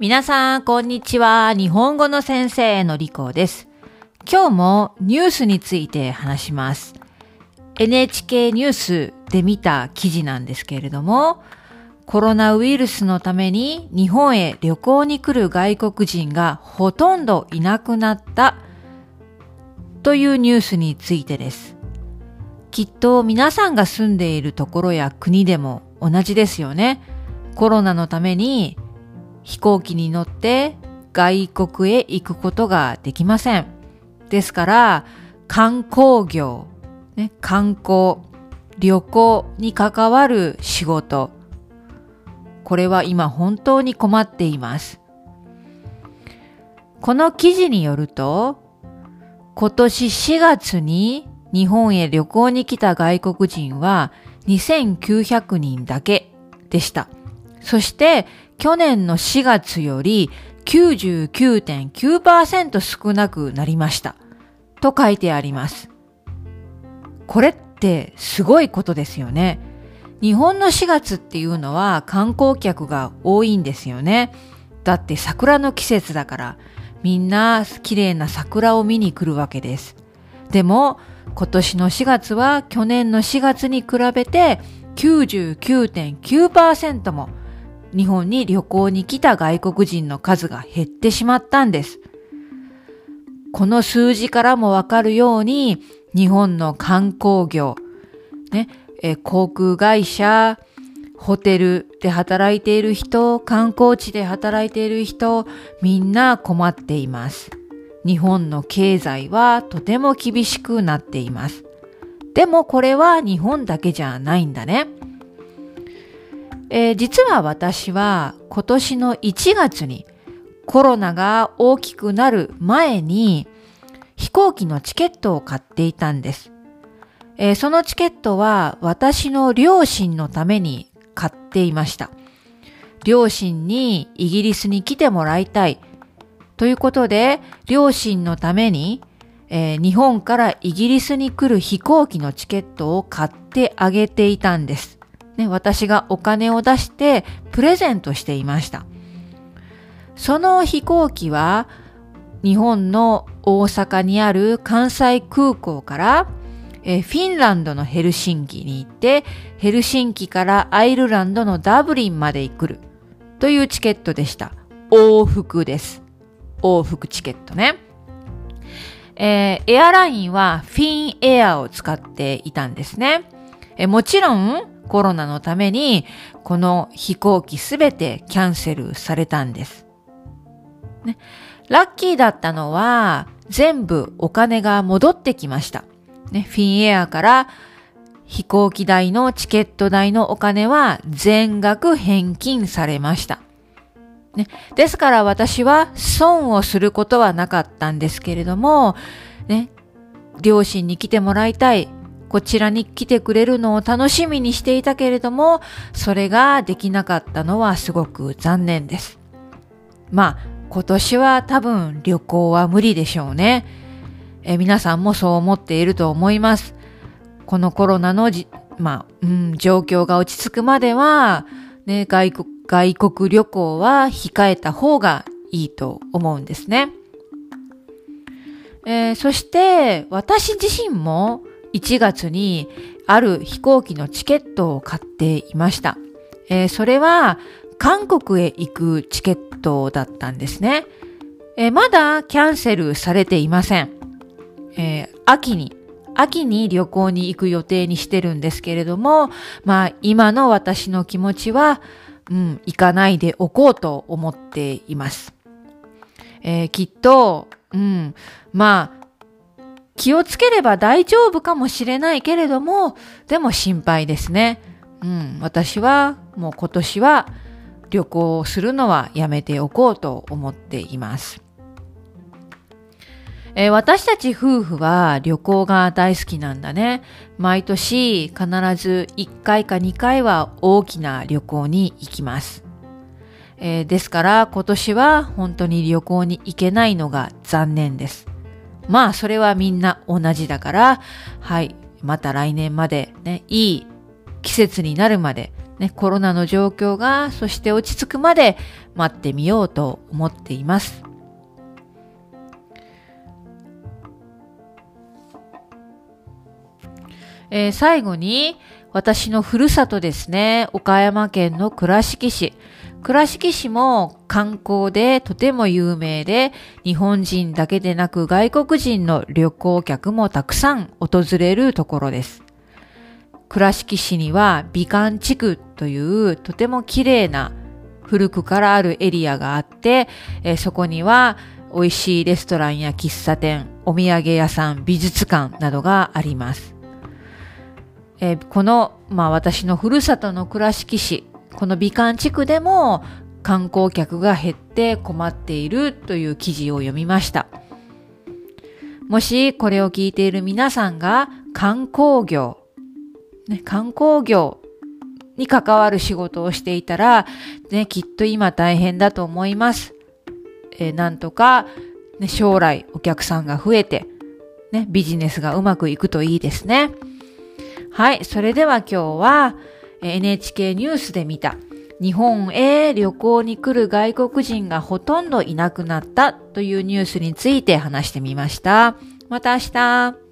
皆さん、こんにちは。日本語の先生のりこです。今日もニュースについて話します。NHK ニュースで見た記事なんですけれども、コロナウイルスのために日本へ旅行に来る外国人がほとんどいなくなったというニュースについてです。きっと皆さんが住んでいるところや国でも同じですよね。コロナのために飛行機に乗って外国へ行くことができません。ですから、観光業、ね、観光、旅行に関わる仕事、これは今本当に困っています。この記事によると、今年4月に日本へ旅行に来た外国人は2900人だけでした。そして去年の4月より99.9%少なくなりました。と書いてあります。これってすごいことですよね。日本の4月っていうのは観光客が多いんですよね。だって桜の季節だからみんな綺麗な桜を見に来るわけです。でも今年の4月は去年の4月に比べて99.9%も日本に旅行に来た外国人の数が減ってしまったんです。この数字からもわかるように、日本の観光業、ね、え航空会社、ホテルで働いている人、観光地で働いている人、みんな困っています。日本の経済はとても厳しくなっています。でもこれは日本だけじゃないんだね。えー、実は私は今年の1月にコロナが大きくなる前に飛行機のチケットを買っていたんです。えー、そのチケットは私の両親のために買っていました。両親にイギリスに来てもらいたい。ということで、両親のために、えー、日本からイギリスに来る飛行機のチケットを買ってあげていたんです。ね、私がお金を出してプレゼントしていました。その飛行機は日本の大阪にある関西空港からえフィンランドのヘルシンキに行ってヘルシンキからアイルランドのダブリンまで行くというチケットでした。往復です。往復チケットね。えー、エアラインはフィンエアを使っていたんですね。えもちろんコロナのために、この飛行機すべてキャンセルされたんです。ね、ラッキーだったのは、全部お金が戻ってきました。ね、フィンエアから飛行機代のチケット代のお金は全額返金されました。ね、ですから私は損をすることはなかったんですけれども、ね、両親に来てもらいたい。こちらに来てくれるのを楽しみにしていたけれども、それができなかったのはすごく残念です。まあ、今年は多分旅行は無理でしょうね。え皆さんもそう思っていると思います。このコロナのじ、まあ、うん、状況が落ち着くまでは、ね、外国、外国旅行は控えた方がいいと思うんですね。えー、そして私自身も1月にある飛行機のチケットを買っていました。えー、それは韓国へ行くチケットだったんですね。えー、まだキャンセルされていません。えー、秋に、秋に旅行に行く予定にしてるんですけれども、まあ今の私の気持ちは、うん、行かないでおこうと思っています。えー、きっと、うん、まあ気をつければ大丈夫かもしれないけれども、でも心配ですね。うん、私はもう今年は旅行をするのはやめておこうと思っています。えー、私たち夫婦は旅行が大好きなんだね。毎年必ず1回か2回は大きな旅行に行きます。えー、ですから今年は本当に旅行に行けないのが残念です。まあ、それはみんな同じだから、はい、また来年までね、いい季節になるまでね、コロナの状況が、そして落ち着くまで待ってみようと思っています。えー、最後に、私のふるさとですね、岡山県の倉敷市。倉敷市も観光でとても有名で、日本人だけでなく外国人の旅行客もたくさん訪れるところです。倉敷市には美観地区というとても綺麗な古くからあるエリアがあって、えそこには美味しいレストランや喫茶店、お土産屋さん、美術館などがあります。えこの、まあ私のふるさとの倉敷市、この美観地区でも観光客が減って困っているという記事を読みました。もしこれを聞いている皆さんが観光業、ね、観光業に関わる仕事をしていたら、ね、きっと今大変だと思います。えー、なんとか、ね、将来お客さんが増えて、ね、ビジネスがうまくいくといいですね。はい、それでは今日は NHK ニュースで見た日本へ旅行に来る外国人がほとんどいなくなったというニュースについて話してみました。また明日。